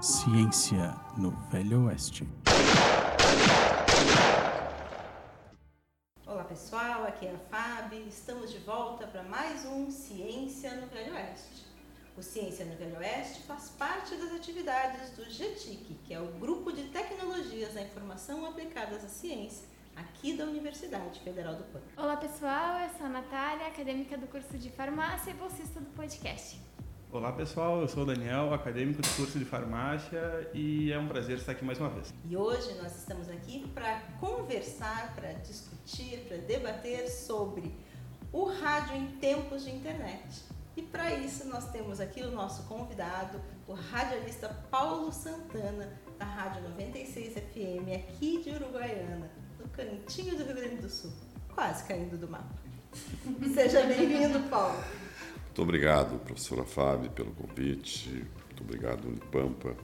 Ciência no Velho Oeste. Olá pessoal, aqui é a Fábio. Estamos de volta para mais um Ciência no Velho Oeste. O Ciência no Velho Oeste faz parte das atividades do GTIC, que é o Grupo de Tecnologias da Informação Aplicadas à Ciência, aqui da Universidade Federal do Pan. Olá pessoal, eu sou a Natália, acadêmica do curso de farmácia e bolsista do podcast. Olá pessoal, eu sou o Daniel, acadêmico do curso de farmácia e é um prazer estar aqui mais uma vez. E hoje nós estamos aqui para conversar, para discutir, para debater sobre o rádio em tempos de internet. E para isso nós temos aqui o nosso convidado, o radialista Paulo Santana, da Rádio 96 FM, aqui de Uruguaiana, no cantinho do Rio Grande do Sul, quase caindo do mapa. Seja bem-vindo, Paulo. Muito obrigado, professora Fábio, pelo convite. Muito obrigado, Unipampa,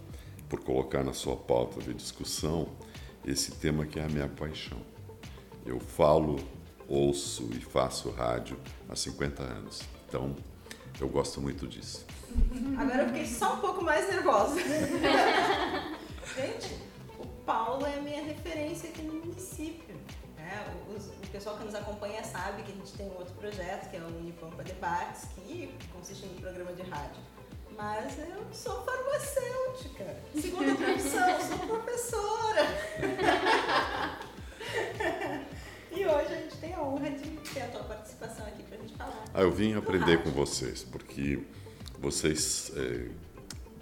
por colocar na sua pauta de discussão esse tema que é a minha paixão. Eu falo, ouço e faço rádio há 50 anos, então eu gosto muito disso. Agora eu fiquei só um pouco mais nervosa. Gente, o Paulo é a minha referência aqui no município. É, o, o, pessoal que nos acompanha sabe que a gente tem um outro projeto, que é o Unipampa Debates, que consiste em um programa de rádio. Mas eu sou farmacêutica, segunda profissão, sou professora. e hoje a gente tem a honra de ter a tua participação aqui para a gente falar. Ah, eu vim aprender com vocês, porque vocês, é,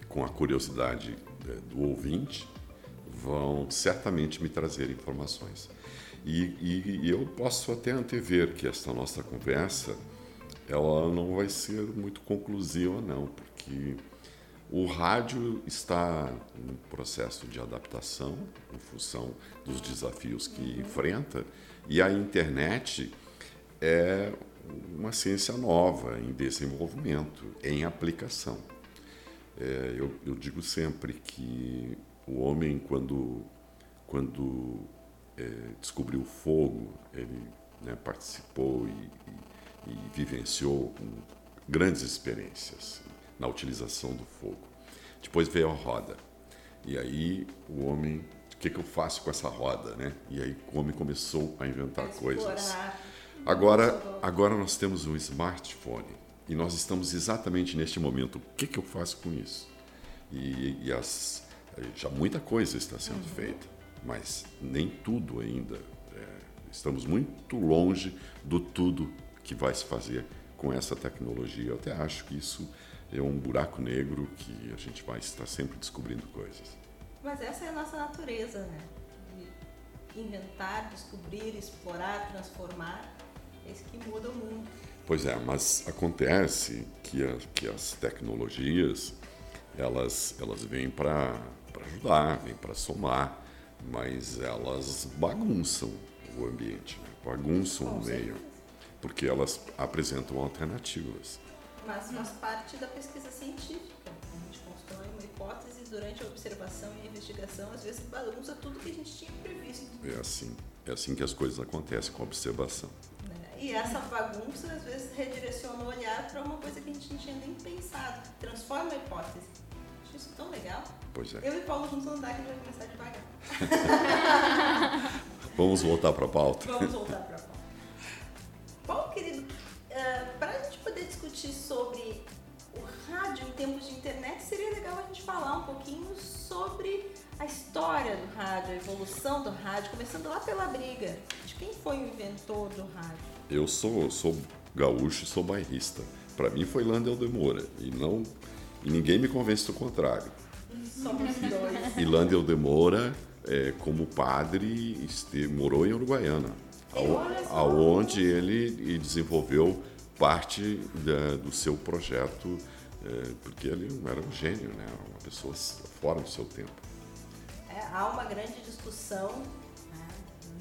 com a curiosidade é, do ouvinte, vão certamente me trazer informações. E, e, e, eu posso até antever que esta nossa conversa ela não vai ser muito conclusiva não, porque o rádio está em processo de adaptação em função dos desafios que enfrenta e a internet é uma ciência nova em desenvolvimento, em aplicação. É, eu, eu digo sempre que o homem quando quando é, descobriu o fogo, ele né, participou e, e, e, vivenciou grandes experiências na utilização do fogo. Depois veio a roda. E aí o homem, o que, que eu faço com essa roda? Né? E aí o homem começou a inventar coisas. Agora, agora nós temos um smartphone e nós estamos exatamente neste momento. O que, que eu faço com isso? E, e as, já muita coisa está sendo uhum. feita mas nem tudo ainda. É, estamos muito longe do tudo que vai se fazer com essa tecnologia. Eu até acho que isso é um buraco negro que a gente vai estar sempre descobrindo coisas. Mas essa é a nossa natureza, né? De inventar, descobrir, explorar, transformar. É isso que muda o mundo. Pois é, mas acontece que, a, que as tecnologias elas, elas vêm para ajudar, vêm para somar mas elas bagunçam o ambiente, né? bagunçam o meio, porque elas apresentam alternativas. Mas faz parte da pesquisa científica. A gente constrói uma hipótese durante a observação e a investigação, às vezes bagunça tudo que a gente tinha previsto. É assim, é assim que as coisas acontecem com a observação. É, e essa bagunça às vezes redireciona o olhar para uma coisa que a gente não tinha nem pensado, transforma a hipótese. Acho isso tão legal. Pois é. Eu e Paulo juntos andar que vai começar devagar. Vamos voltar para a pauta. Vamos voltar para a pauta. Paulo, querido, uh, eh, para a gente poder discutir sobre o rádio em tempos de internet, seria legal a gente falar um pouquinho sobre a história do rádio, a evolução do rádio, começando lá pela briga. De quem foi o inventor do rádio? Eu sou, sou gaúcho e sou bairrista. Para mim foi Landel de Moura e não e ninguém me convence do contrário. Somos dois. E Landel de Moura é, como padre, este, morou em Uruguaiana, aonde ele desenvolveu parte da, do seu projeto, é, porque ele era um gênio, né? uma pessoa fora do seu tempo. É, há uma grande discussão né,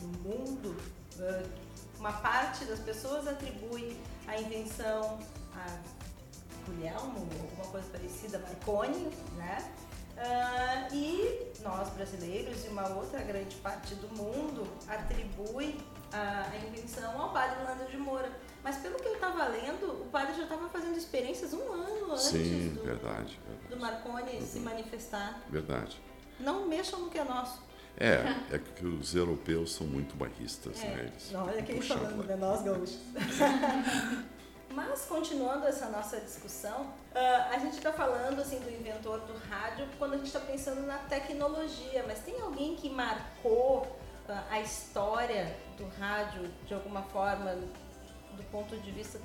no mundo. Uma parte das pessoas atribui a invenção a Guglielmo, alguma coisa parecida, Marconi, né? Uh, e nós brasileiros e uma outra grande parte do mundo atribui a, a invenção ao padre Lando de Moura. Mas pelo que eu estava lendo, o padre já estava fazendo experiências um ano antes Sim, do, verdade, do verdade. Marconi se manifestar. Verdade. Não mexam no que é nosso. É, é que os europeus são muito bairristas, né? Eles olha quem falando, lá. né? Nós gaúchos. Mas, continuando essa nossa discussão, ah, a gente está falando assim, do inventor do rádio quando a gente está pensando na tecnologia, mas tem alguém que marcou ah, a história do rádio de alguma forma, do ponto de vista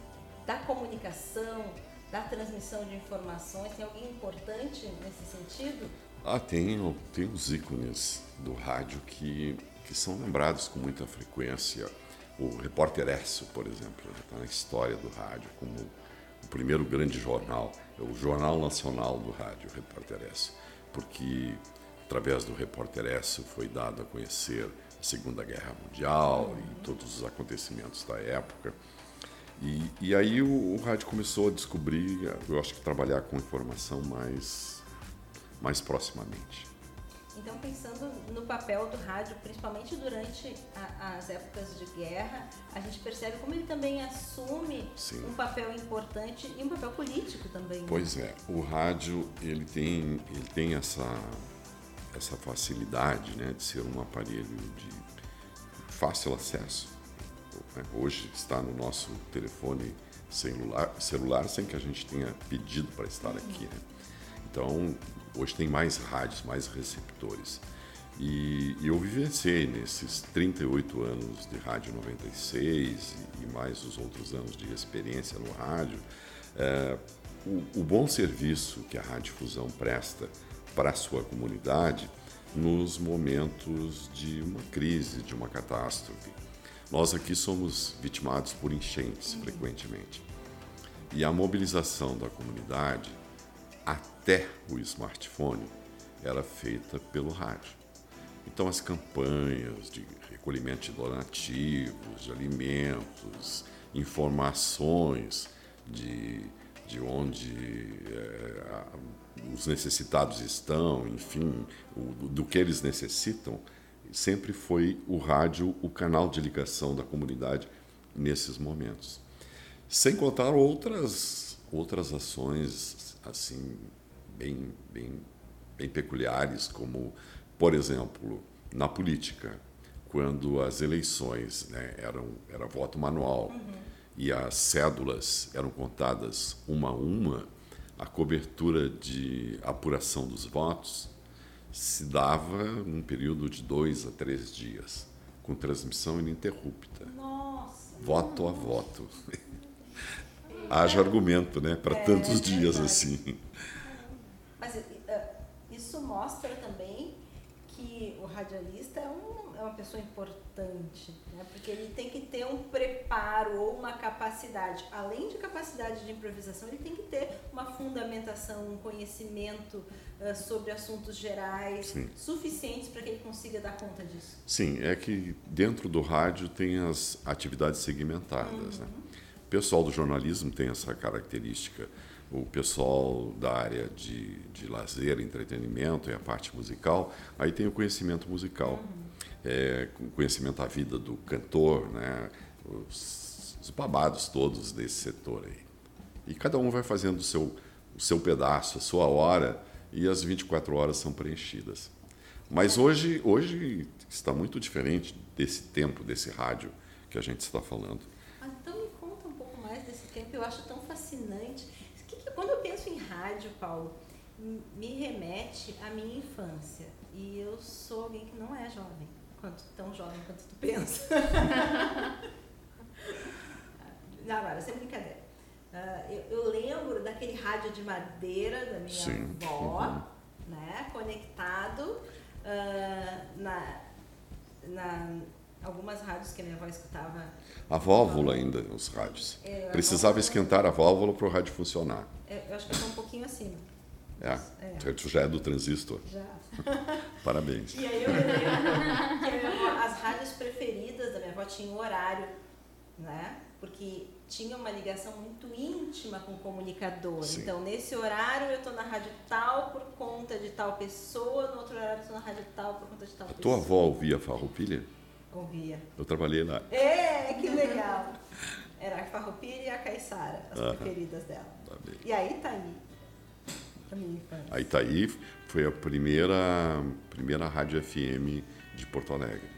da comunicação, da transmissão de informações? Tem alguém importante nesse sentido? Ah, tem, tem os ícones do rádio que, que são lembrados com muita frequência. O Repórter Esso, por exemplo, está na história do rádio como o primeiro grande jornal, é o Jornal Nacional do Rádio, o Repórter Esso, porque através do Repórter Esso foi dado a conhecer a Segunda Guerra Mundial e todos os acontecimentos da época. E, e aí o, o rádio começou a descobrir, eu acho que trabalhar com informação mais, mais proximamente. Então, pensando no papel do rádio, principalmente durante a- as épocas de guerra, a gente percebe como ele também assume Sim. um papel importante e um papel político também. né? Pois é, o rádio ele tem, ele tem essa, essa facilidade né, de ser um aparelho de fácil acesso. né? Hoje está no nosso telefone celular, celular sem que a gente tenha pedido para estar aqui. Né? Então, hoje tem mais rádios, mais receptores. E, e eu vivenciei nesses 38 anos de Rádio 96 e, mais os outros anos de experiência no rádio, é, o, o bom serviço que a Radiodifusão presta para a sua comunidade nos momentos de uma crise, de uma catástrofe. Nós aqui somos vitimados por enchentes frequentemente. E a mobilização da comunidade até o smartphone era feita pelo rádio. Então, as campanhas de recolhimento de donativos, de alimentos, informações de, de onde a- os necessitados estão, enfim, o- do que eles necessitam, sempre foi o rádio o canal de ligação da comunidade nesses momentos. Sem contar outras, outras ações assim bem, bem, bem peculiares, como, por exemplo, na política, quando as eleições né, eram era voto manual e as cédulas eram contadas uma a uma, a cobertura de apuração dos votos se dava num período de dois a três dias, com transmissão ininterrupta Nossa! voto a voto. Haja argumento, né, para É, tantos dias verdade. assim. Mas eh, isso mostra também que o radialista é, um- é uma pessoa importante, né? porque ele tem que ter um preparo ou uma capacidade. Além de capacidade de improvisação, ele tem que ter uma fundamentação, um conhecimento eh, sobre assuntos gerais Sim. suficientes para que ele consiga dar conta disso. Sim, é que dentro do rádio tem as atividades segmentadas. Né? O pessoal do jornalismo tem essa característica. O pessoal da área de, de lazer, entretenimento e a parte musical, aí tem o conhecimento musical. É, com conhecimento da vida do cantor, né? os, os babados todos desse setor aí. E cada um vai fazendo o seu, o seu pedaço, a sua hora, e as 24 horas são preenchidas. Mas hoje, hoje está muito diferente desse tempo, desse rádio que a gente está falando. Ah, Então me conta um pouco mais desse tempo, eu acho tão fascinante. Que que- quando eu penso em rádio, Paulo, me remete à minha infância. E eu sou alguém que não é jovem, quanto, tão jovem quanto tu pensa. Não, agora, sem brincadeira. Ah, eu, eu lembro daquele rádio de madeira da minha Sim. avó, Uhum. né, conectado ah, na, na algumas rádios que a minha avó escutava A válvula ainda nos rádios. É, a Precisava válvula- esquentar a válvula para o rádio funcionar. É, eu acho que eu tô um pouquinho acima. É, É. tu já é do transistor. Já. Parabéns. E aí eu lembro que a minha avó- as rádios preferidas da minha avó tinham horário, né? Porque tinha uma ligação muito íntima com o comunicador. Sim. Então, nesse horário eu tô na rádio tal por conta de tal pessoa, no outro horário eu tô na rádio tal por conta de tal A pessoa. tua avó ouvia farroupilha? Ouvia. Eu trabalhei lá. É, que legal. Era a Farroupilha e a Caiçara, as preferidas dela. E aí tá aí. A infância. A Itaí foi a primeira, primeira rádio FM de Porto Alegre.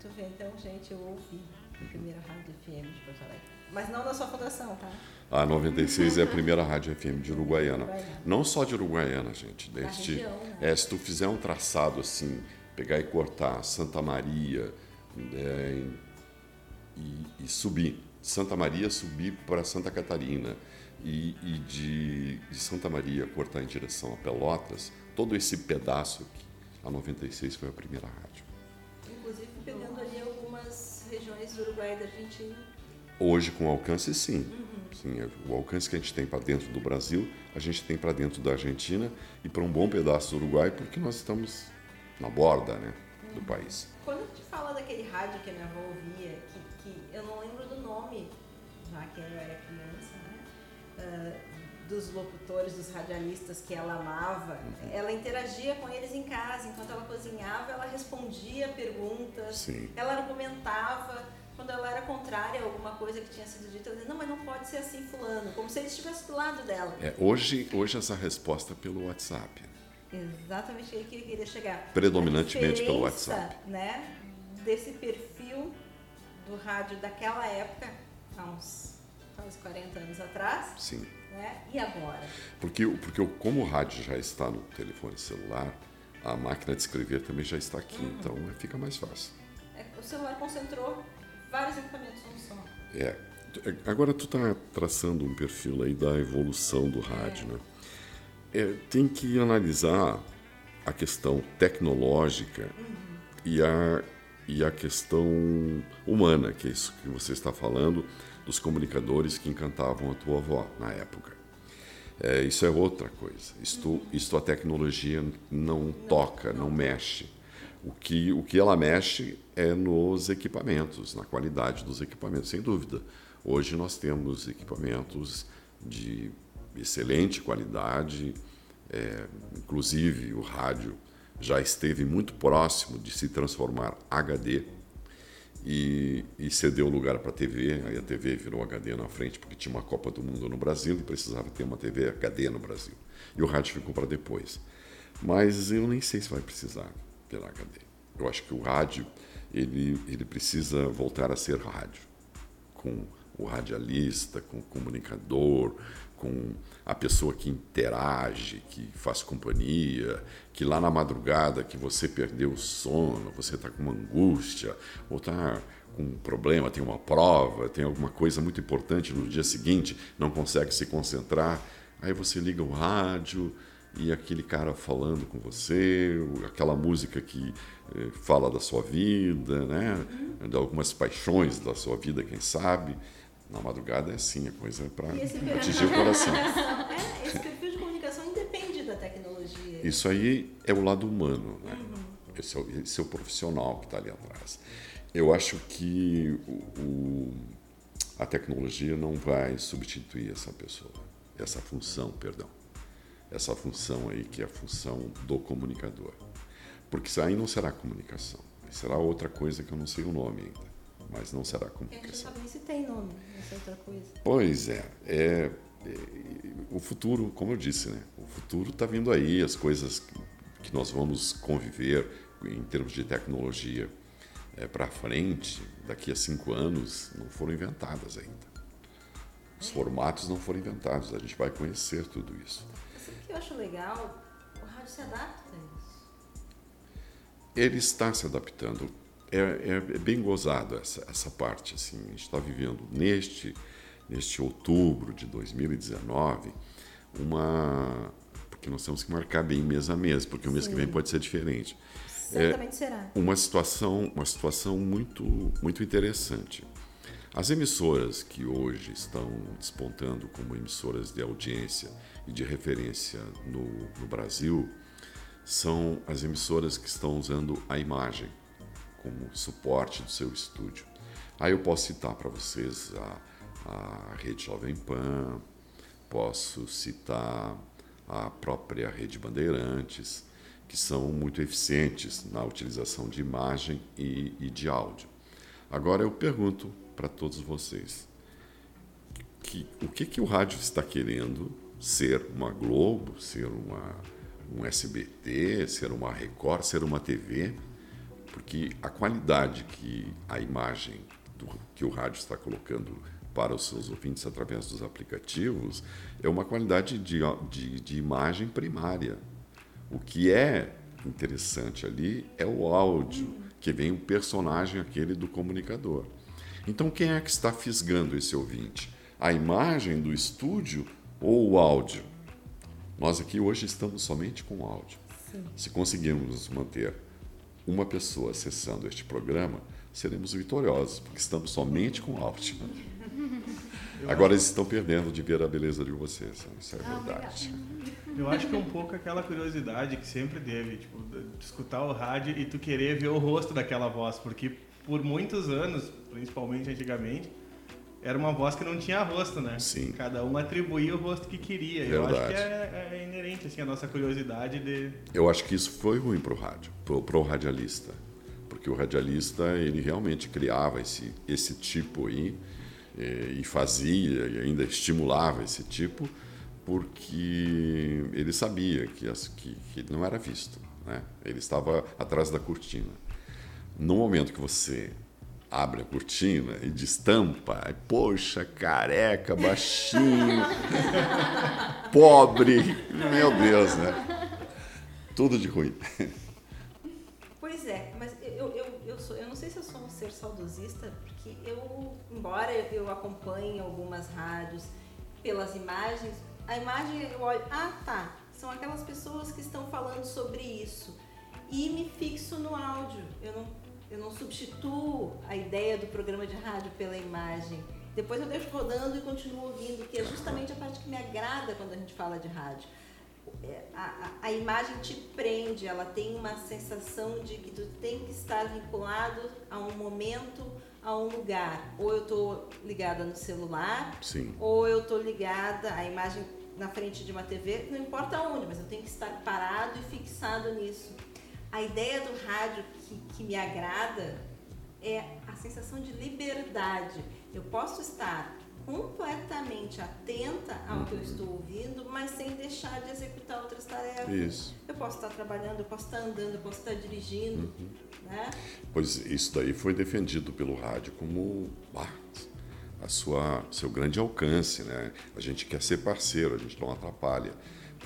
Tu vê, então, gente, eu ouvi a primeira rádio FM de Porto Alegre. Mas não da sua fundação, tá? A 96 é a primeira rádio FM de Uruguaiana. Uruguaiana. Não só de Uruguaiana, gente. Deste, região, né? é, se tu fizer um traçado assim, pegar e cortar Santa Maria é, e, e subir. Santa Maria subir para Santa Catarina e, e de, de Santa Maria cortar em direção a Pelotas, todo esse pedaço aqui, a 96 foi a primeira rádio. Inclusive pegando ali algumas regiões do Uruguai e da Argentina. Hoje, com alcance, sim. sim é, o alcance que a gente tem para dentro do Brasil, a gente tem para dentro da Argentina e para um bom pedaço do Uruguai, porque nós estamos na borda né, do país. Quando a gente fala daquele rádio que a minha avó ouvia, dos locutores, dos radialistas que ela amava, ela interagia com eles em casa. Enquanto ela cozinhava, ela respondia perguntas, Sim. ela argumentava. Quando ela era contrária a alguma coisa que tinha sido dita, ela dizia, não, mas não pode ser assim, fulano. Como se ele estivesse do lado dela. É, hoje, hoje, essa resposta é pelo WhatsApp. Exatamente aí que eu queria chegar. Predominantemente pelo WhatsApp. Né, desse perfil do rádio daquela época, há uns quase 40 anos atrás, Sim. Né, e agora? Porque, porque como o rádio já está no telefone celular, a máquina de escrever também já está aqui, então é, fica mais fácil. É, O celular concentrou vários equipamentos num só. É. É, Agora tu está traçando um perfil aí da evolução do rádio, né? É, tem que analisar a questão tecnológica e, a, e a questão humana, que é isso que você está falando, dos comunicadores que encantavam a tua avó na época. É, isso é outra coisa. Isto, isto a tecnologia não toca, não mexe. O que, o que ela mexe é nos equipamentos, na qualidade dos equipamentos, sem dúvida. Hoje nós temos equipamentos de excelente qualidade, é, inclusive o rádio já esteve muito próximo de se transformar HD e, e cedeu lugar para a TV. Aí a TV virou HD na frente porque tinha uma Copa do Mundo no Brasil e precisava ter uma TV HD no Brasil. E o rádio ficou para depois. Mas eu nem sei se vai precisar ter HD. Eu acho que o rádio ele, ele precisa voltar a ser rádio, com o radialista, com o comunicador, com a pessoa que interage, que faz companhia, que lá na madrugada que você perdeu o sono, você está com uma angústia, ou está com um problema, tem uma prova, tem alguma coisa muito importante no dia seguinte, não consegue se concentrar, aí você liga o rádio e aquele cara falando com você, aquela música que eh, fala da sua vida, né? de algumas paixões da sua vida, quem sabe. Na madrugada é assim, a coisa é para atingir o coração. É, esse perfil de comunicação independe da tecnologia. Isso aí é o lado humano, né? Esse, é o, esse é o profissional que está ali atrás. Eu acho que o, o- a tecnologia não vai substituir essa pessoa, essa função, perdão. Essa função aí que é a função do comunicador. Porque isso aí não será comunicação. Será outra coisa que eu não sei o nome ainda. Mas não será não comunicação. sabe nem se tem nome, essa é outra coisa. Pois é, é, é, o futuro, como eu disse, né? O futuro está vindo aí, as coisas que, nós vamos conviver em termos de tecnologia é, para frente, daqui a cinco anos, não foram inventadas ainda. Os formatos não foram inventados, a gente vai conhecer tudo isso. O que eu acho legal? O rádio se adapta a isso. Ele está se adaptando. É, é- é bem gozado essa, essa parte. Assim. A gente está vivendo neste, neste outubro de 2019 uma. Porque nós temos que marcar bem mês a mês, porque o mês que vem pode ser diferente. Certamente será. Uma situação, uma situação muito, muito interessante. As emissoras que hoje estão despontando como emissoras de audiência e de referência no, no Brasil são as emissoras que estão usando a imagem como suporte do seu estúdio. Aí eu posso citar para vocês a, a Rede Jovem Pan, posso citar a própria Rede Bandeirantes, que são muito eficientes na utilização de imagem e, e de áudio. Agora eu pergunto para todos vocês: que o que, que o rádio está querendo? Ser uma Globo, ser uma, um SBT, ser uma Record, ser uma TV, porque a qualidade que a imagem do, que o rádio está colocando para os seus ouvintes através dos aplicativos é uma qualidade de, de, de imagem primária. O que é interessante ali é o áudio, que vem o personagem aquele do comunicador. Então, quem é que está fisgando esse ouvinte? A imagem do estúdio ou o áudio? Nós aqui hoje estamos somente com áudio. Sim. Se conseguirmos manter uma pessoa acessando este programa, seremos vitoriosos, porque estamos somente com áudio. Agora eles estão perdendo de ver a beleza de vocês, isso é ah, verdade. Eu acho que é um pouco aquela curiosidade que sempre teve, tipo, de escutar o rádio e tu querer ver o rosto daquela voz, porque por muitos anos, principalmente antigamente, era uma voz que não tinha rosto, né? Sim. Cada um atribuía o rosto que queria. Verdade. Eu acho que é, é, inerente assim, a nossa curiosidade de. Eu acho que isso foi ruim para o rádio, para o radialista. Porque o radialista, ele realmente criava esse, esse tipo aí eh, e fazia e ainda estimulava esse tipo porque ele sabia que, que, que não era visto. Né? Ele estava atrás da cortina. No momento que você abre a cortina e destampa, poxa, careca, baixinho, pobre, meu Deus, né? Tudo de ruim. Pois é, mas eu, eu, eu, sou, eu não sei se eu sou um ser saudosista, porque eu, embora eu acompanhe algumas rádios pelas imagens, a imagem eu olho, ah tá, são aquelas pessoas que estão falando sobre isso. E me fixo no áudio. Eu não, eu não substituo a ideia do programa de rádio pela imagem. Depois eu deixo rodando e continuo ouvindo, que é justamente a parte que me agrada quando a gente fala de rádio. É, a, a, a, imagem te prende, ela tem uma sensação de que tu tem que estar vinculado a um momento, a um lugar. Ou eu estou ligada no celular, Sim. ou eu estou ligada, a imagem na frente de uma TV, não importa onde, mas eu tenho que estar parado e fixado nisso. A ideia do rádio que, que me agrada é a sensação de liberdade. Eu posso estar completamente atenta ao que eu estou ouvindo, mas sem deixar de executar outras tarefas. Isso. Eu posso estar trabalhando, eu posso estar andando, eu posso estar dirigindo. Uhum. Né? Pois isso daí foi defendido pelo rádio como ah, a sua seu grande alcance, né? A gente quer ser parceiro, a gente não atrapalha,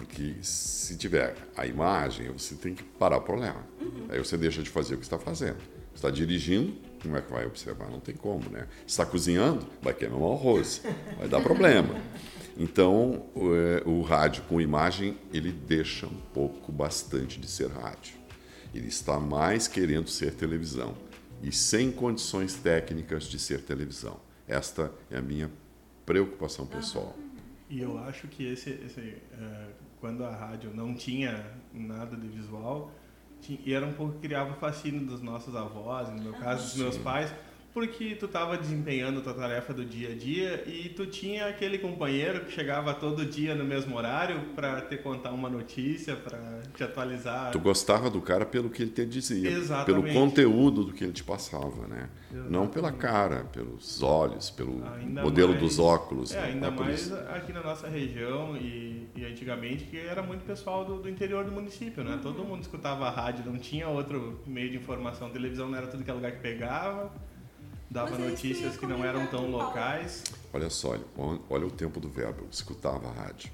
porque se tiver a imagem, você tem que parar o problema. Uhum. Aí você deixa de fazer o que está fazendo. Está dirigindo, como é que vai observar? Não tem como, né? Está cozinhando, vai queimar o arroz, vai dar problema. Então, o, é, o rádio com imagem, ele deixa um pouco, bastante de ser rádio. Ele está mais querendo ser televisão e sem condições técnicas de ser televisão. Esta é a minha preocupação pessoal. E eu acho que esse, esse uh, quando a rádio não tinha nada de visual, tinha, e era um pouco que criava o fascínio dos nossos avós, no meu caso, dos meus pais, porque tu estava desempenhando tua tarefa do dia a dia e tu tinha aquele companheiro que chegava todo dia no mesmo horário para te contar uma notícia, para te atualizar. Tu gostava do cara pelo que ele te dizia, Exatamente. pelo conteúdo do que ele te passava, né? Exatamente. Não pela cara, pelos olhos, pelo ainda modelo mais, dos óculos. É, né? ainda é mais isso. aqui na nossa região e, e, antigamente que era muito pessoal do, do interior do município, né? Uhum. Todo mundo escutava a rádio, não tinha outro meio de informação. televisão não era tudo que é lugar que pegava dava notícias que não eram tão locais. Olha só, olha o tempo do verbo, escutava a rádio.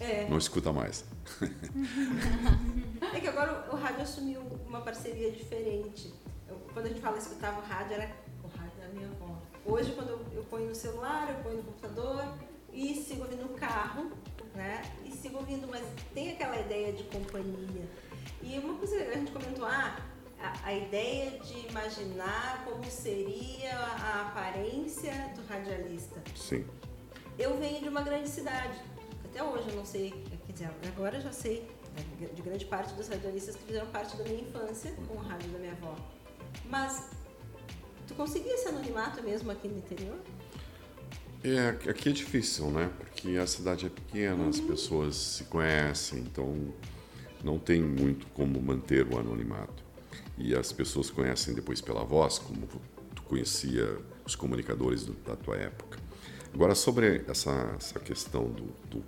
É. Não escuta mais. é que agora o rádio assumiu uma parceria diferente. Eu, quando a gente fala escutava o rádio, era o rádio da minha avó. Hoje, quando eu, eu ponho no celular, eu ponho no computador e sigo ouvindo no carro, né? E sigo ouvindo, mas tem aquela ideia de companhia. E uma coisa a gente comentou, ah, a, a, ideia de imaginar como seria a aparência do radialista. Sim. Eu venho de uma grande cidade. Até hoje eu não sei, quer dizer, agora eu já sei né, de grande parte dos radialistas que fizeram parte da minha infância com o rádio da minha avó. Mas tu conseguia esse anonimato mesmo aqui no interior? É, aqui é difícil, né? Porque a cidade é pequena, uhum. as pessoas se conhecem, então não tem muito como manter o anonimato e as pessoas conhecem depois pela voz, como tu conhecia os comunicadores do, da tua época. Agora, sobre essa, essa questão do, do,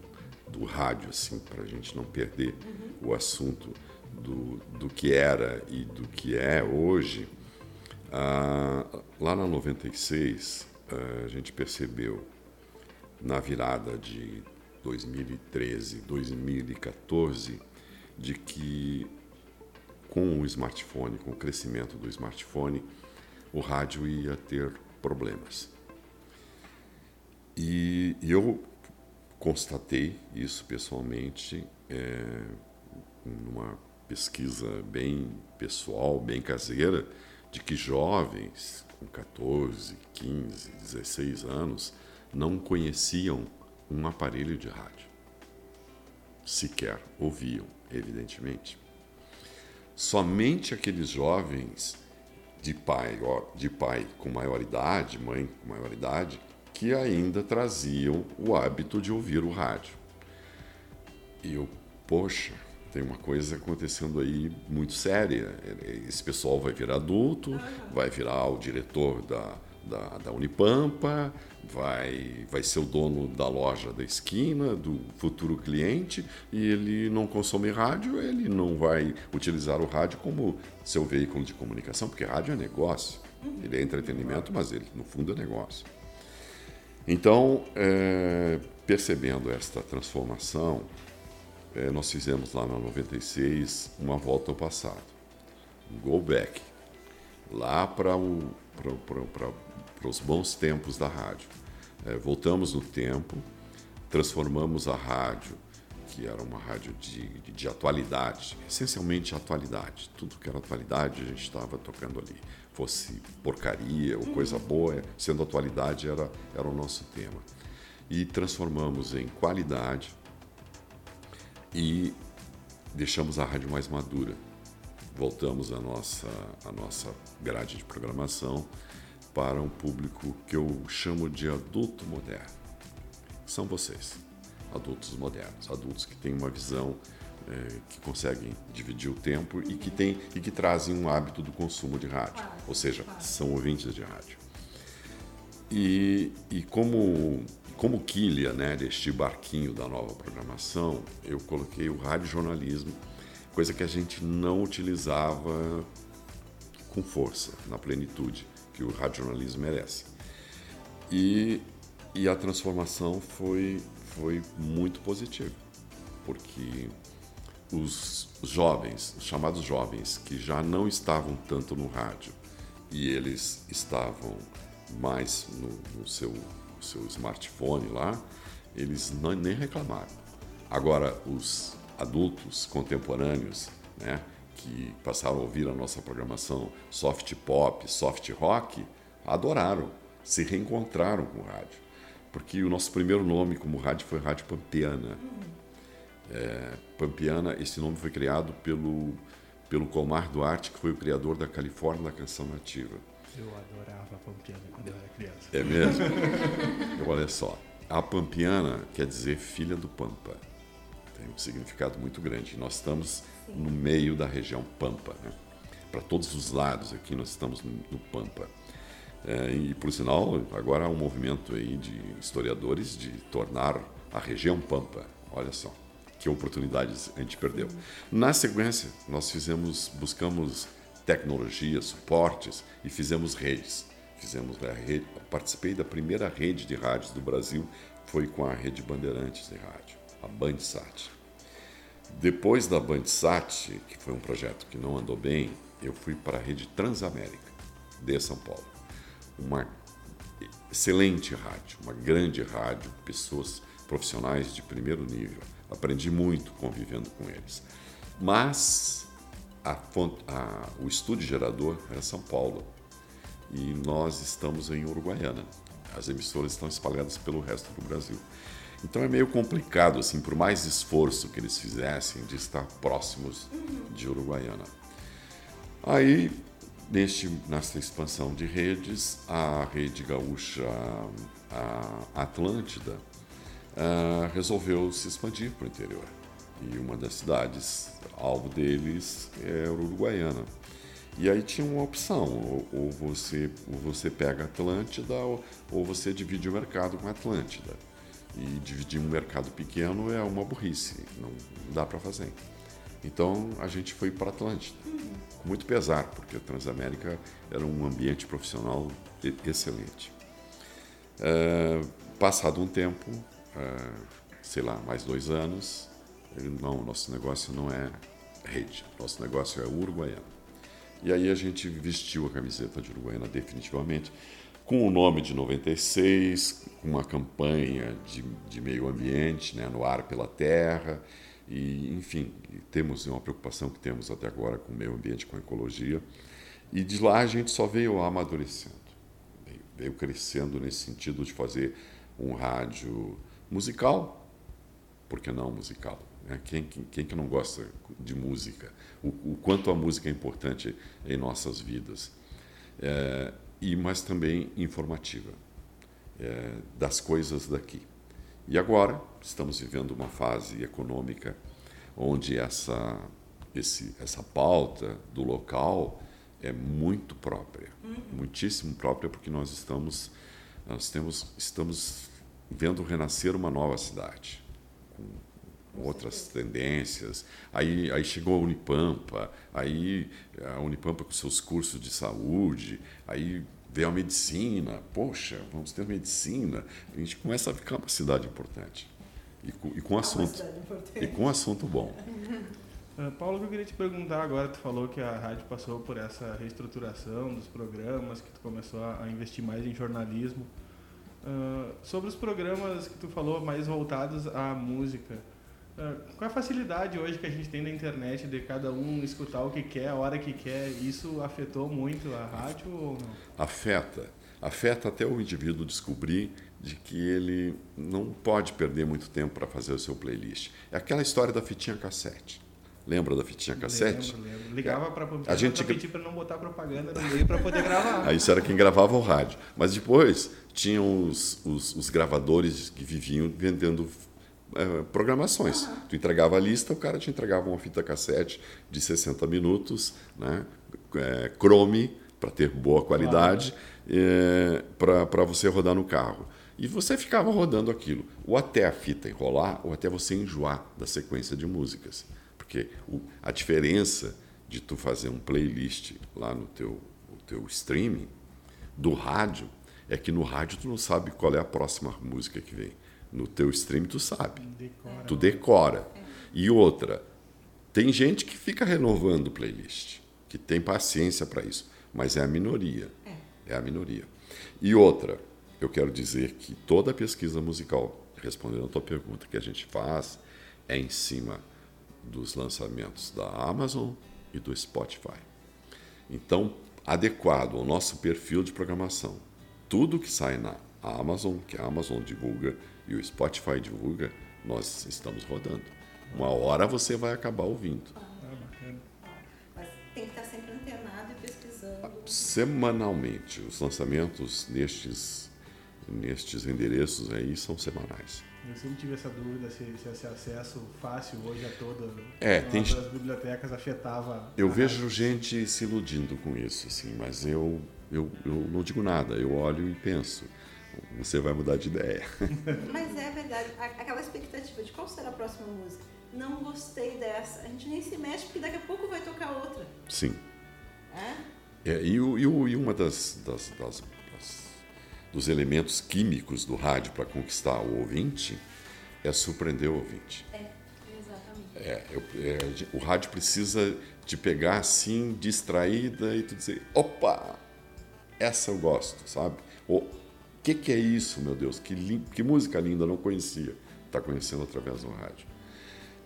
do rádio, assim, para a gente não perder uhum. o assunto do, do que era e do que é hoje, ah, lá na 96, ah, a gente percebeu, na virada de 2013, 2014, de que com o smartphone, com o crescimento do smartphone, o rádio ia ter problemas. E, eu constatei isso pessoalmente é, numa pesquisa bem pessoal, bem caseira, de que jovens com 14, 15, 16 anos não conheciam um aparelho de rádio. Sequer ouviam, evidentemente. Somente aqueles jovens de pai, de pai com maioridade, mãe com maioridade, que ainda traziam o hábito de ouvir o rádio. E eu, poxa, tem uma coisa acontecendo aí muito séria. Esse pessoal vai virar adulto, vai virar o diretor da, da, da Unipampa, vai, vai ser o dono da loja da esquina, do futuro cliente, e ele não consome rádio, ele não vai utilizar o rádio como seu veículo de comunicação, porque rádio é negócio. Ele é entretenimento, mas ele, no fundo, é negócio. Então, é, percebendo esta transformação, é, nós fizemos lá na 96 uma volta ao passado, um go back, lá para os bons tempos da rádio. É, voltamos no tempo, transformamos a rádio, que era uma rádio de, de, de atualidade, essencialmente atualidade. Tudo que era atualidade a gente estava tocando ali fosse porcaria ou coisa boa, sendo atualidade era, era o nosso tema. E transformamos em qualidade e deixamos a rádio mais madura. Voltamos a nossa, a nossa grade de programação para um público que eu chamo de adulto moderno. São vocês, adultos modernos, adultos que têm uma visão é, que conseguem dividir o tempo e que, tem, e que trazem um hábito do consumo de rádio, ou seja, são ouvintes de rádio. E, e como, como quilha né, deste barquinho da nova programação, eu coloquei o rádio jornalismo, coisa que a gente não utilizava com força, na plenitude que o rádio jornalismo merece. E, e a transformação foi, foi muito positiva, porque os jovens, os chamados jovens, que já não estavam tanto no rádio e eles estavam mais no, no seu, seu smartphone lá, eles não, nem reclamaram. Agora, os adultos contemporâneos, né, que passaram a ouvir a nossa programação soft pop, soft rock, adoraram, se reencontraram com o rádio. Porque o nosso primeiro nome como rádio foi Rádio Pampeana. É, Pampiana, esse nome foi criado pelo, pelo Comar Duarte, que foi o criador da Califórnia da canção nativa. Eu adorava a Pampiana quando eu era criança. É mesmo? Olha só, a Pampiana quer dizer filha do Pampa. Tem um significado muito grande. Nós estamos Sim. no meio da região Pampa. Né? Para todos os lados aqui nós estamos no, Pampa. É, e, por sinal, agora há um movimento aí de historiadores de tornar a região Pampa. Olha só que oportunidades a gente perdeu. Na sequência, nós fizemos, buscamos tecnologia, suportes e fizemos redes. Fizemos a rede, participei da primeira rede de rádios do Brasil, foi com a rede Bandeirantes de rádio, a Bandsat. Depois da Bandsat, que foi um projeto que não andou bem, eu fui para a rede Transamérica de São Paulo. Uma excelente rádio, uma grande rádio, pessoas profissionais de primeiro nível Aprendi muito convivendo com eles. Mas a, a, o estúdio gerador é São Paulo e nós estamos em Uruguaiana. As emissoras estão espalhadas pelo resto do Brasil. Então é meio complicado, assim, por mais esforço que eles fizessem de estar próximos de Uruguaiana. Aí, neste, nessa expansão de redes, a rede gaúcha a Atlântida uh, resolveu se expandir para o interior. E uma das cidades, alvo deles, é Uruguaiana. E aí tinha uma opção, ou, ou você, ou você pega Atlântida ou, ou você divide o mercado com Atlântida. E dividir um mercado pequeno é uma burrice, não, dá para fazer. Então a gente foi para Atlântida, com muito pesar, porque a Transamérica era um ambiente profissional excelente. É, passado um tempo, é, sei lá, mais dois anos, não, nosso negócio não é rede, nosso negócio é Uruguaiana. E aí a gente vestiu a camiseta de Uruguaiana definitivamente, com o nome de 96, com uma campanha de, de meio ambiente, né, no ar pela terra, e enfim, temos uma preocupação que temos até agora com o meio ambiente, com a ecologia, e de lá a gente só veio amadurecendo, veio, crescendo nesse sentido de fazer um rádio musical, por que não musical? né? Quem, quem, quem que não gosta de música? O, o quanto a música é importante em nossas vidas. É, e mas também informativa é, das coisas daqui. E agora estamos vivendo uma fase econômica onde essa esse, essa pauta do local é muito própria, muitíssimo própria, porque nós estamos nós temos estamos vendo renascer uma nova cidade com outras tendências. Aí, aí chegou a Unipampa, aí a Unipampa com seus cursos de saúde, aí veio a medicina. Poxa, vamos ter medicina. A gente começa a ficar uma cidade importante. E com, e com É uma assunto e com assunto bom. Ah, Paulo, eu queria te perguntar agora, tu falou que a rádio passou por essa reestruturação dos programas, que tu começou a investir mais em jornalismo. Ah, sobre os programas que tu falou mais voltados à música, ah, qual é a facilidade hoje que a gente tem na internet de cada um escutar o que quer, a hora que quer? Isso afetou muito a rádio ou não? afeta, afeta até o indivíduo descobrir de que ele não pode perder muito tempo para fazer o seu playlist. É aquela história da fitinha cassete. Lembra da fitinha cassete? Lembro, lembro. Ligava para A gente- pedir para não botar propaganda no meio para poder gravar. Aí isso era quem gravava o rádio. Mas depois tinham os, os, os gravadores que viviam vendendo eh, programações. Tu entregava a lista, o cara te entregava uma fita cassete de 60 minutos, né? eh, Chrome, para ter boa qualidade, para você rodar no carro. E você ficava rodando aquilo, ou até a fita enrolar, ou até você enjoar da sequência de músicas. Porque o- a diferença de tu fazer um playlist lá no teu, teu streaming do rádio é que no rádio tu não sabe qual é a próxima música que vem. No teu streaming tu sabe, Decora. tu decora. E outra, tem gente que fica renovando playlist, que tem paciência para isso, mas é a minoria. É a minoria. E outra, eu quero dizer que toda pesquisa musical, respondendo a tua pergunta, que a gente faz é em cima dos lançamentos da Amazon e do Spotify. Então, adequado ao nosso perfil de programação. Tudo que sai na Amazon, que a Amazon divulga e o Spotify divulga, nós estamos rodando. Uma hora você vai acabar ouvindo. Ah, bacana. Mas tem que estar sempre antenado e pesquisando. Semanalmente, os lançamentos nestes, nestes endereços aí são semanais. Eu sempre tive essa dúvida se, se esse acesso fácil hoje a toda É, tem- das bibliotecas afetava. Eu a vejo gente se iludindo com isso, assim, mas eu, eu, eu não digo nada, eu olho e penso. Você vai mudar de ideia. Mas é verdade, aquela expectativa de qual será a próxima música. Não gostei dessa. A gente nem se mexe porque daqui a pouco vai tocar outra. Sim. É? É, e, e e uma das, das- das- das- dos elementos químicos do rádio para conquistar o ouvinte é surpreender o ouvinte. Exatamente. É, eu- é, o rádio precisa te pegar assim, distraída, e tu dizer: opa, essa eu gosto, sabe? O que, que é isso, meu Deus? Que, que música linda, não conhecia. Está conhecendo através do rádio.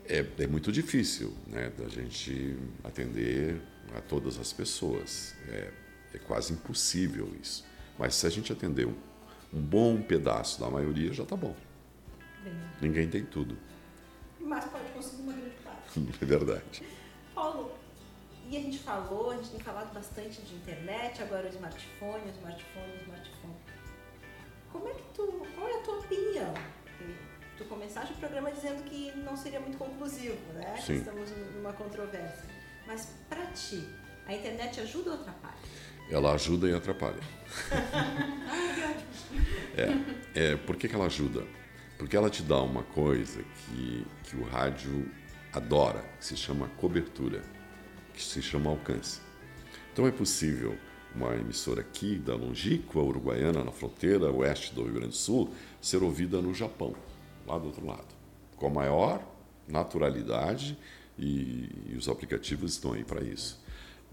É, é muito difícil né, da gente atender a todas as pessoas. É, é quase impossível isso. Mas se a gente atender um, um bom pedaço da maioria, já está bom. Bem, Ninguém tem tudo. mas pode conseguir uma grande parte. É verdade. Paulo, e a gente falou, a gente tem falado bastante de internet, agora o smartphone, o smartphone, o smartphone. Como é que tu, qual é a tua opinião? Tu começaste o programa dizendo que não seria muito conclusivo, né? Sim. Estamos numa controvérsia. Mas para ti, A internet ajuda ou atrapalha? Ela ajuda e atrapalha. é, é, por que, que ela ajuda? Porque ela te dá uma coisa que, que o rádio adora, que se chama cobertura, que se chama alcance. Então é possível uma emissora aqui da longínqua uruguaiana, na fronteira oeste do Rio Grande do Sul, ser ouvida no Japão, lá do outro lado, com a maior naturalidade e, e os aplicativos estão aí para isso.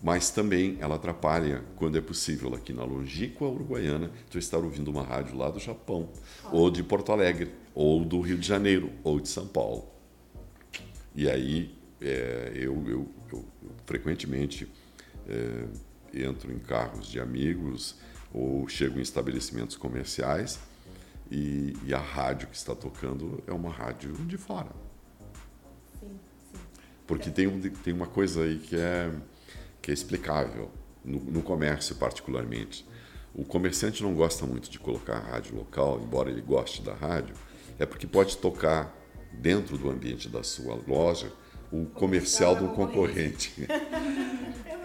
Mas também ela atrapalha quando é possível aqui na longínqua uruguaiana tu estar ouvindo uma rádio lá do Japão, ou de Porto Alegre, ou do Rio de Janeiro, ou de São Paulo. E aí é, eu, eu, eu, eu, frequentemente é, entro em carros de amigos ou chego em estabelecimentos comerciais e, e, a rádio que está tocando é uma rádio de fora. Sim, sim. Porque tem, um, tem uma coisa aí que é, que é explicável, no, no comércio particularmente. O comerciante não gosta muito de colocar a rádio local, embora ele goste da rádio, é porque pode tocar dentro do ambiente da sua loja o comercial do concorrente.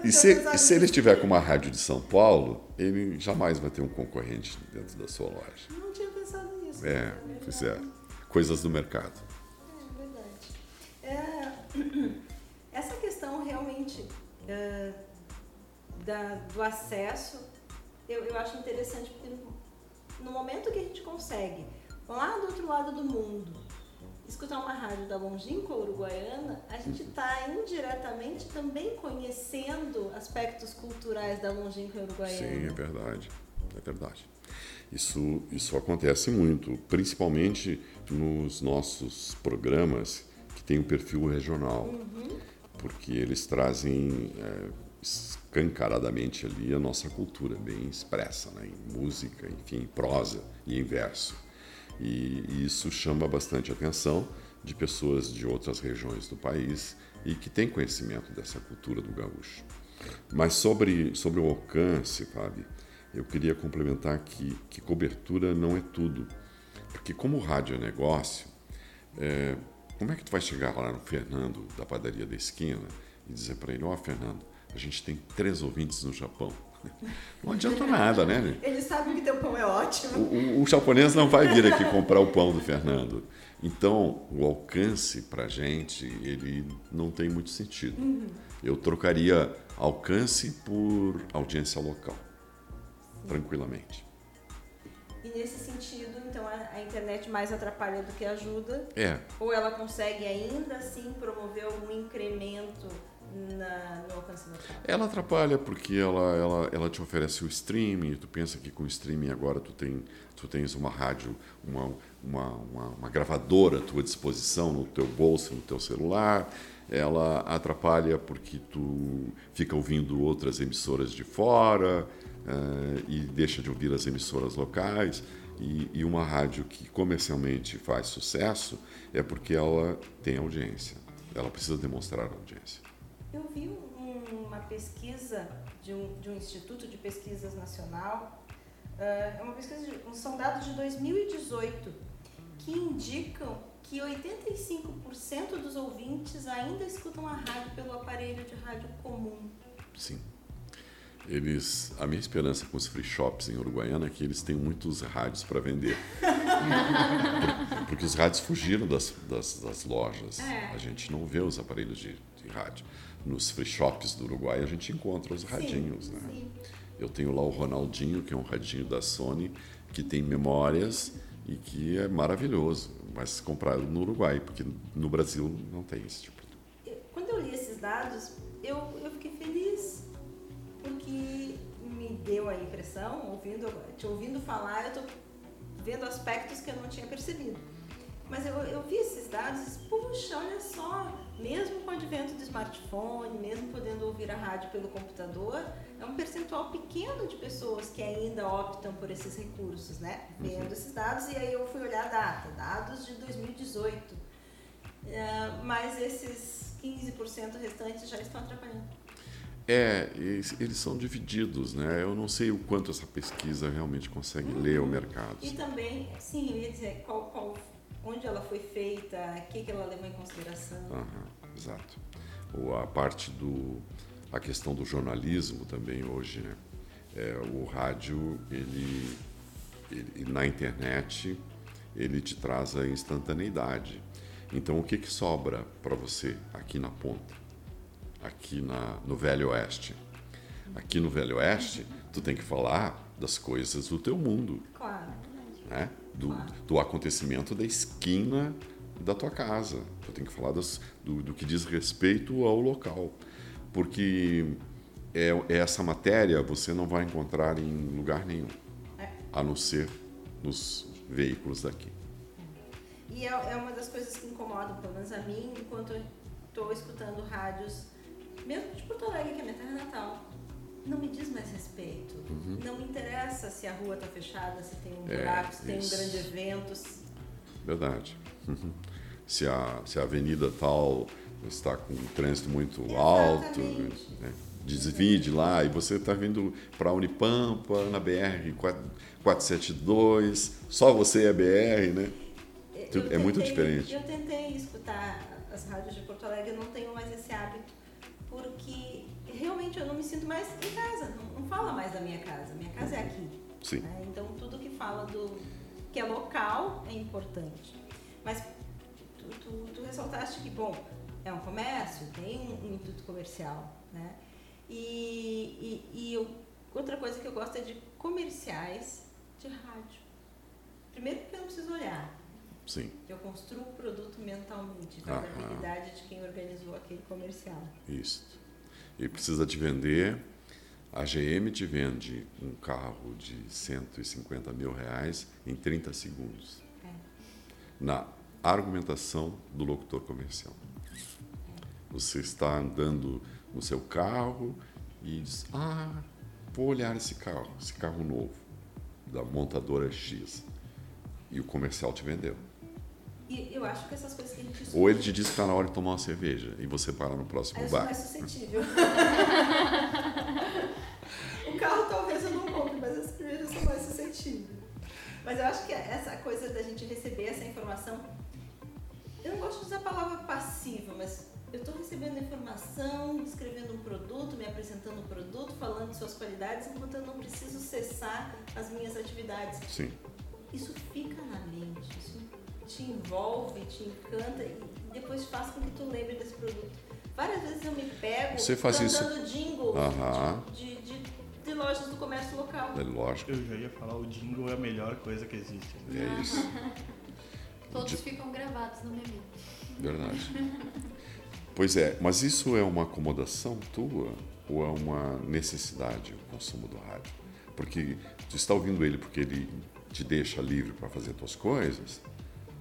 E, se, se ele estiver com uma rádio de São Paulo, ele jamais vai ter um concorrente dentro da sua loja. Não tinha pensado nisso. É, pois é. Coisas do mercado. É verdade. É, essa questão realmente é, da, do acesso, eu, eu acho interessante porque no momento que a gente consegue, lá do outro lado do mundo, escutar uma rádio da longínqua uruguaiana, a gente está indiretamente também conhecendo aspectos culturais da longínqua uruguaiana. Sim, é verdade. É verdade. Isso, isso acontece muito, principalmente nos nossos programas que têm um perfil regional, Uhum. porque eles trazem é, escancaradamente ali a nossa cultura bem expressa, né? em música, enfim, em prosa e em verso. E, isso chama bastante atenção de pessoas de outras regiões do país e que têm conhecimento dessa cultura do gaúcho. Mas sobre, sobre o alcance, Fábio, eu queria complementar que, que cobertura não é tudo. Porque como o rádio é negócio, é, como é que tu vai chegar lá no Fernando da padaria da esquina e dizer para ele, ó oh, Fernando, a gente tem três ouvintes no Japão. Não adianta nada, né? Eles sabem que teu pão é ótimo. O, o, o japonês não vai vir aqui comprar o pão do Fernando. Então, o alcance para a gente, ele não tem muito sentido. Uhum. Eu trocaria alcance por audiência local, tranquilamente. E nesse sentido, então, a, a, internet mais atrapalha do que ajuda? É. Ou ela consegue ainda assim promover algum incremento na, no alcance local? Ela atrapalha porque ela, ela, ela te oferece o streaming, tu pensa que com o streaming agora tu, tem, tu tens uma rádio, uma, uma, uma, uma gravadora à tua disposição no teu bolso, no teu celular, ela atrapalha porque tu fica ouvindo outras emissoras de fora uh, e deixa de ouvir as emissoras locais. E, e, uma rádio que comercialmente faz sucesso é porque ela tem audiência.Ela precisa demonstrar audiência. Eu vi um, uma pesquisa de um, de um, Instituto de Pesquisas Nacional, uh, é uma pesquisa, de, são dados de 2018, que indicam que 85% dos ouvintes ainda escutam a rádio pelo aparelho de rádio comum. Sim. Eles, a minha esperança com os free shops em Uruguaiana é que eles têm muitos rádios para vender. porque, porque, os rádios fugiram das, das, das lojas. É. A gente não vê os aparelhos de, de, rádio. Nos free shops do Uruguai a gente encontra os radinhos. Sim, né? sim. Eu tenho lá o Ronaldinho, que é um radinho da Sony, que tem memórias e que é maravilhoso, mas comprado no Uruguai, porque no Brasil não tem esse tipo de... Quando eu li esses dados, eu, eu fiquei feliz, porque me deu a impressão, ouvindo, te ouvindo falar, eu estou vendo aspectos que eu não tinha percebido. Mas eu, eu vi esses dados e puxa, olha só, mesmo com o advento do smartphone, mesmo podendo ouvir a rádio pelo computador, é um percentual pequeno de pessoas que ainda optam por esses recursos, né? Vendo esses dados, e aí eu fui olhar a data, dados de 2018. Uh, mas esses 15% restantes já estão atrapalhando. É, eles são divididos, né? Eu não sei o quanto essa pesquisa realmente consegue uhum. ler o mercado. E também, sim, eu ia dizer, qual, qual onde ela foi feita, o que, que ela levou em consideração. Uhum, exato. Ou a parte do a questão do jornalismo também hoje, né? É, o rádio, ele, ele, na internet, ele te traz a instantaneidade. Então, o que, que sobra para você aqui na ponta, aqui na, no Velho Oeste? Aqui no Velho Oeste, tu tem que falar das coisas do teu mundo. Claro. Né? Do, do acontecimento da esquina da tua casa. Tu tem que falar das, do, do que diz respeito ao local. Porque é, é, essa matéria você não vai encontrar em lugar nenhum, É. a não ser nos veículos daqui. E é, é uma das coisas que incomodam, pelo menos a mim, enquanto eu estou escutando rádios, mesmo de Porto Alegre, que é minha terra natal. Não me diz mais respeito. Não me interessa se a rua está fechada, se tem um Uhum. É, buraco, se tem um isso. grande evento. Verdade. se, a, se a avenida tal está com um trânsito muito alto, Exatamente. né? desvie de lá e você está vindo para Unipampa, na BR 472, só você é BR, né? Eu é muito diferente. Eu tentei escutar as rádios de Porto Alegre, eu não tenho mais esse hábito, porque realmente eu não me sinto mais em casa, não, não fala mais da minha casa, minha casa é aqui. Sim. né? Então tudo que fala do que é local é importante. Mas tu, tu, tu ressaltaste que, bom, é um comércio, tem um, um intuito comercial, né? E, e, e eu- outra coisa que eu gosto é de comerciais de rádio. Primeiro porque eu não preciso olhar, Sim, eu construo o produto mentalmente, vejo a Aham. habilidade de quem organizou aquele comercial. isso. E precisa te vender. A GM te vende um carro de 150 mil reais em 30 segundos. É. Na argumentação do locutor comercial. Você está andando no seu carro e diz: Ah, vou olhar esse carro, esse carro novo, da montadora X. E o comercial te vendeu. E eu acho que essas coisas que a gente Ou ele te diz que está na hora de tomar uma cerveja e você para no próximo Aí eu bar. mais suscetível. o carro talvez eu não compre, mas as primeiras eu sou mais suscetível. Mas eu acho que essa coisa da gente receber essa informação. Eu não gosto de usar a palavra passiva, mas eu estou recebendo informação, descrevendo um produto, me apresentando um produto, falando de suas qualidades, enquanto eu não preciso cessar as minhas atividades. Sim. Isso fica na mente, isso te envolve, te encanta e depois faz com que tu lembre desse produto. Várias vezes eu me pego Você faz isso- cantando jingles Aham. de, de, de lojas do comércio local. É lógico. Eu já ia falar, o jingle é a melhor coisa que existe. É isso. Todos ficam gravados na minha mente. Verdade. Pois é, mas isso é uma acomodação tua ou é uma necessidade o consumo do rádio? Porque tu está ouvindo ele porque ele te deixa livre para fazer tuas coisas?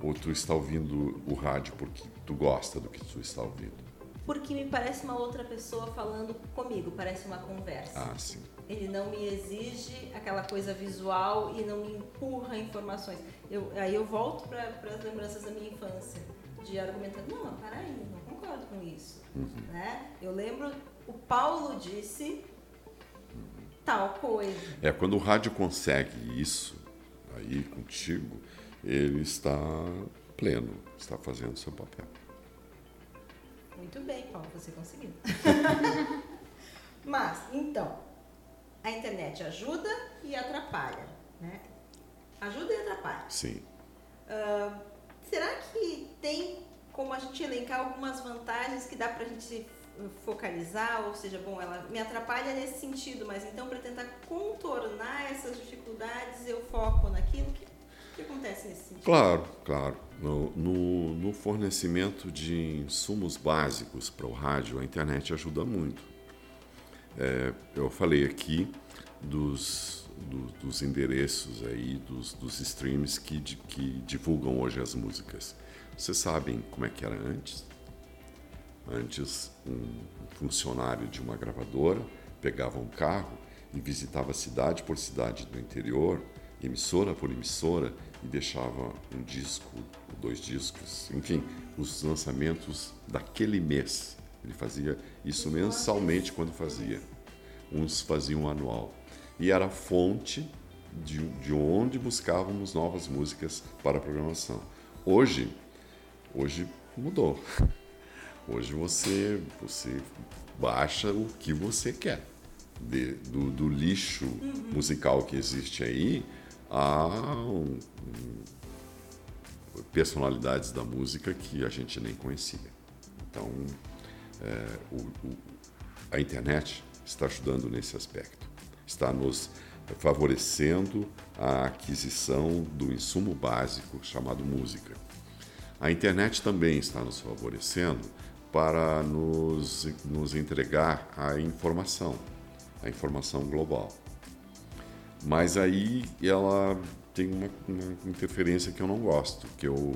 Ou tu está ouvindo o rádio porque tu gosta do que tu está ouvindo? Porque me parece uma outra pessoa falando comigo, parece uma conversa. Ah, sim. Ele não me exige aquela coisa visual e não me empurra informações. Eu, aí eu volto para as lembranças da minha infância, de argumentar, não, mas peraí, não concordo com isso. Né? Eu lembro, o Paulo disse tal coisa. É, quando o rádio consegue isso aí contigo, ele está pleno, está fazendo o seu papel. Muito bem, Paulo, você conseguiu. Mas, então, a internet ajuda e atrapalha, né? Ajuda e atrapalha. Sim. Ah, será que tem como a gente elencar algumas vantagens que dá pra gente focalizar? Ou seja, bom, ela me atrapalha nesse sentido, mas então para tentar contornar essas dificuldades eu foco naquilo que, que acontece nesse sentido? Claro, claro. No, no, no fornecimento de insumos básicos para o rádio, a internet ajuda muito. É, eu falei aqui dos, do- dos endereços aí, dos, dos streams que, di- que divulgam hoje as músicas. Vocês sabem como é que era antes? Antes, um funcionário de uma gravadora pegava um carro e visitava cidade por cidade do interior, emissora por emissora, e deixava um disco, dois discos, enfim, os lançamentos daquele mês. Ele fazia isso mensalmente quando fazia. Uns faziam anual. E era a fonte de, de onde buscávamos novas músicas para a programação. Hoje, hoje mudou. Hoje você, você baixa o que você quer. De, do, do, lixo uhum. musical que existe aí a personalidades da música que a gente nem conhecia. Então, é, o, o, a internet está ajudando nesse aspecto, está nos favorecendo a aquisição do insumo básico chamado música. A internet também está nos favorecendo para nos, nos entregar a informação, a informação global. Mas aí ela tem uma, uma interferência que eu não gosto, que é o,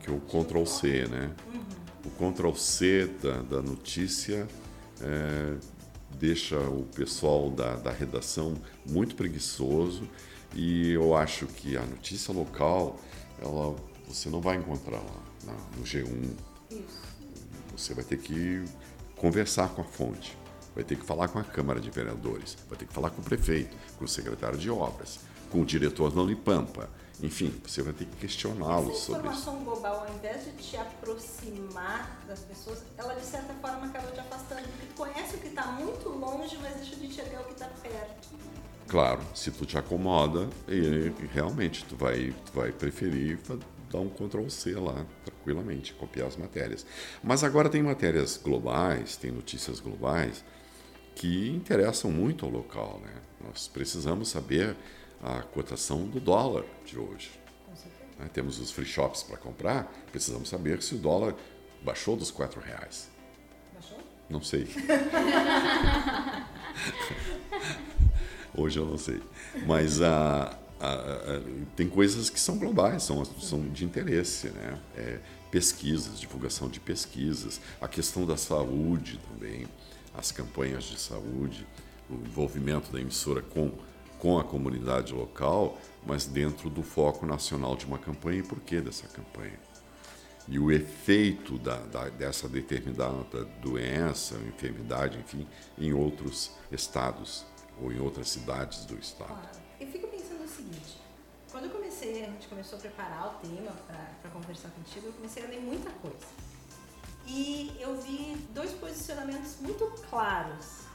que o Ctrl C, né? O Ctrl C da, da notícia é, deixa o pessoal da, da redação muito preguiçoso e eu acho que a notícia local, ela, você não vai encontrar lá na, no G1. Isso. Você vai ter que conversar com a fonte, vai ter que falar com a Câmara de Vereadores, vai ter que falar com o prefeito, com o secretário de obras, com o diretor da Unipampa. Enfim, você vai ter que questioná-lo sobre isso. A informação global, ao invés de te aproximar das pessoas, ela de certa forma acaba te afastando, porque conhece o que está muito longe, mas deixa de enxergar o que está perto. Claro, se tu te acomoda, e realmente tu vai, tu vai preferir dar um Ctrl C lá, tranquilamente, copiar as matérias. Mas agora tem matérias globais, tem notícias globais que interessam muito ao local, né? Nós precisamos saber a cotação do dólar de hoje. Né? Temos os free shops para comprar, precisamos saber se o dólar baixou dos quatro reais. Baixou? Não sei. hoje eu não sei. Mas a, a, a, tem coisas que são globais, são, são de interesse, né? É, pesquisas, divulgação de pesquisas, a questão da saúde também, as campanhas de saúde, o envolvimento da emissora com com a comunidade local, mas dentro do foco nacional de uma campanha e por que dessa campanha. E o efeito da, da, dessa determinada doença, enfermidade, enfim, em outros estados ou em outras cidades do estado. Claro. Eu fico pensando o seguinte: quando eu comecei, a gente começou a preparar o tema para conversar contigo, eu comecei a ler muita coisa. E eu vi dois posicionamentos muito claros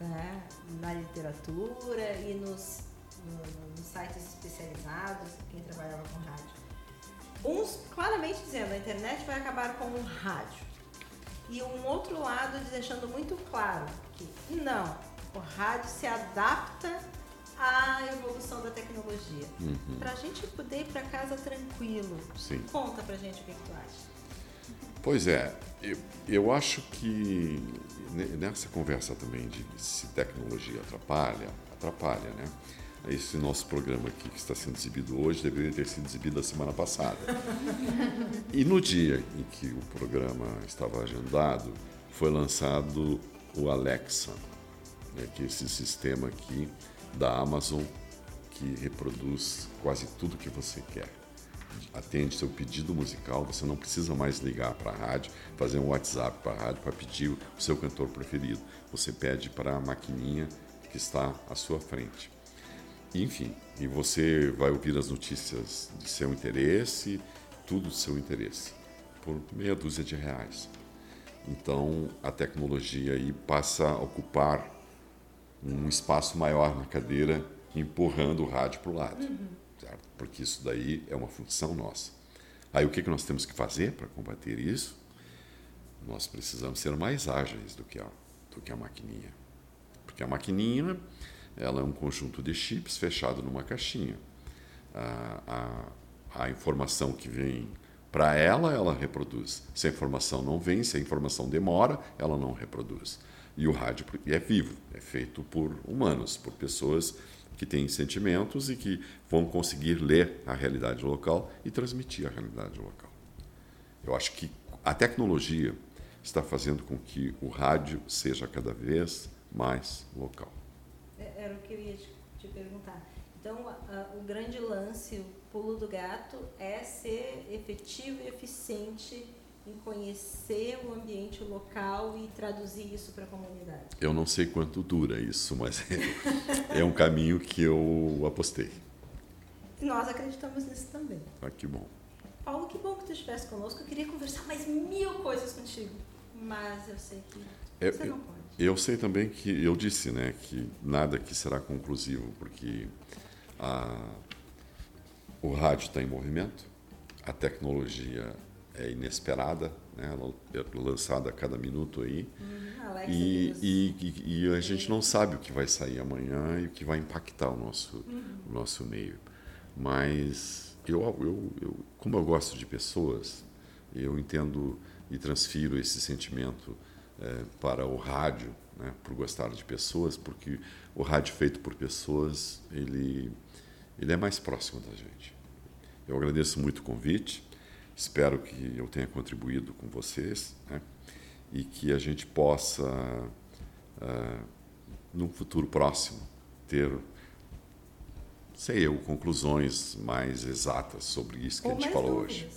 né, na literatura e nos, no, nos sites especializados, quem trabalhava com rádio. Uns claramente dizendo a internet vai acabar com o rádio. E um outro lado deixando muito claro que não, o rádio se adapta à evolução da tecnologia. Uhum. Para a gente poder ir para casa tranquilo. Sim. Conta para gente o que, que tu acha. Pois é, eu, eu acho que nessa conversa também de se tecnologia atrapalha, atrapalha, né? Esse nosso programa aqui que está sendo exibido hoje deveria ter sido exibido a semana passada. E no dia em que o programa estava agendado, foi lançado o Alexa, né, que é esse sistema aqui da Amazon que reproduz quase tudo que você quer atende seu pedido musical, você não precisa mais ligar para a rádio, fazer um WhatsApp para a rádio para pedir o seu cantor preferido. Você pede para a maquininha que está à sua frente. Enfim, e você vai ouvir as notícias de seu interesse, tudo do seu interesse, por meia dúzia de reais. Então, a tecnologia aí passa a ocupar um espaço maior na cadeira, empurrando o rádio para o lado. Uhum Porque isso daí é uma função nossa. Aí o que, que nós temos que fazer para combater isso? Nós precisamos ser mais ágeis do que a, do que a maquininha. Porque a maquininha ela é um conjunto de chips fechado numa caixinha. A, a, a informação que vem para ela, ela reproduz. Se a informação não vem, se a informação demora, ela não reproduz. E o rádio é vivo, é feito por humanos, por pessoas que têm sentimentos e que vão conseguir ler a realidade local e transmitir a realidade local. Eu acho que a tecnologia está fazendo com que o rádio seja cada vez mais local. É, era o que eu ia te perguntar. Então, o grande lance, o pulo do gato, é ser efetivo e eficiente em conhecer o ambiente local e traduzir isso para a comunidade? Eu não sei quanto dura isso, mas é, é um caminho que eu apostei. E nós acreditamos nisso também. Ah, que bom. Paulo, que bom que tu estivesse conosco. Eu queria conversar mais mil coisas contigo. mas eu sei que É, você não pode. Eu sei também que eu disse, né, que nada aqui será conclusivo, porque a, o rádio está em movimento, a tecnologia é inesperada, né, ela é lançada a cada minuto aí, Uhum, e, e, e- e a gente não sabe o que vai sair amanhã e o que vai impactar o nosso, o nosso meio. Mas eu, eu, eu, como eu gosto de pessoas, eu entendo e transfiro esse sentimento eh, para o rádio, né, por gostar de pessoas, porque o rádio feito por pessoas, ele, ele é mais próximo da gente. Eu agradeço muito o convite, espero que eu tenha contribuído com vocês né, e que a gente possa, ah, num futuro próximo, ter, sei eu, conclusões mais exatas sobre isso que Ou a gente falou dúvidas. hoje.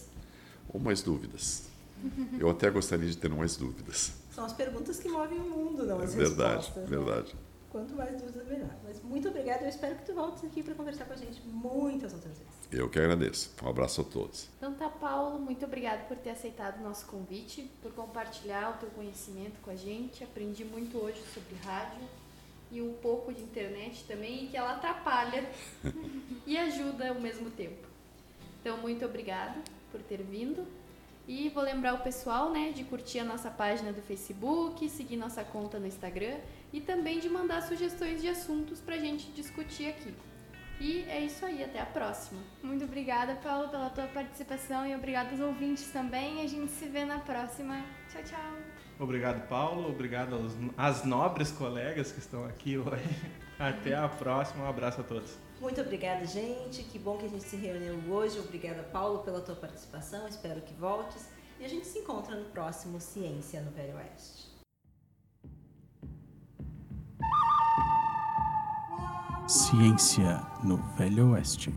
Ou mais dúvidas. Eu até gostaria de ter mais dúvidas. São as perguntas que movem o mundo, não as verdade, respostas. né? verdade. Quanto mais dúvidas, melhor. Mas muito obrigada. Eu espero que tu voltes aqui para conversar com a gente muitas outras vezes. Eu que agradeço. Um abraço a todos. Então tá, Paulo, muito obrigado por ter aceitado o nosso convite, por compartilhar o teu conhecimento com a gente. Aprendi muito hoje sobre rádio e um pouco de internet também, que ela atrapalha e ajuda ao mesmo tempo. Então, muito obrigada por ter vindo. E vou lembrar o pessoal, né, de curtir a nossa página do Facebook, seguir nossa conta no Instagram e também de mandar sugestões de assuntos pra gente discutir aqui. E é isso aí, até a próxima. Muito obrigada, Paulo, pela tua participação e obrigado aos ouvintes também. A gente se vê na próxima. Tchau, tchau. Obrigado, Paulo. Obrigado aos, às nobres colegas que estão aqui hoje. Até a próxima. Um abraço a todos. Muito obrigada, gente. Que bom que a gente se reuniu hoje. Obrigada, Paulo, pela tua participação. Espero que voltes. E a gente se encontra no próximo Ciência no Velho Oeste. Ciência no Velho Oeste.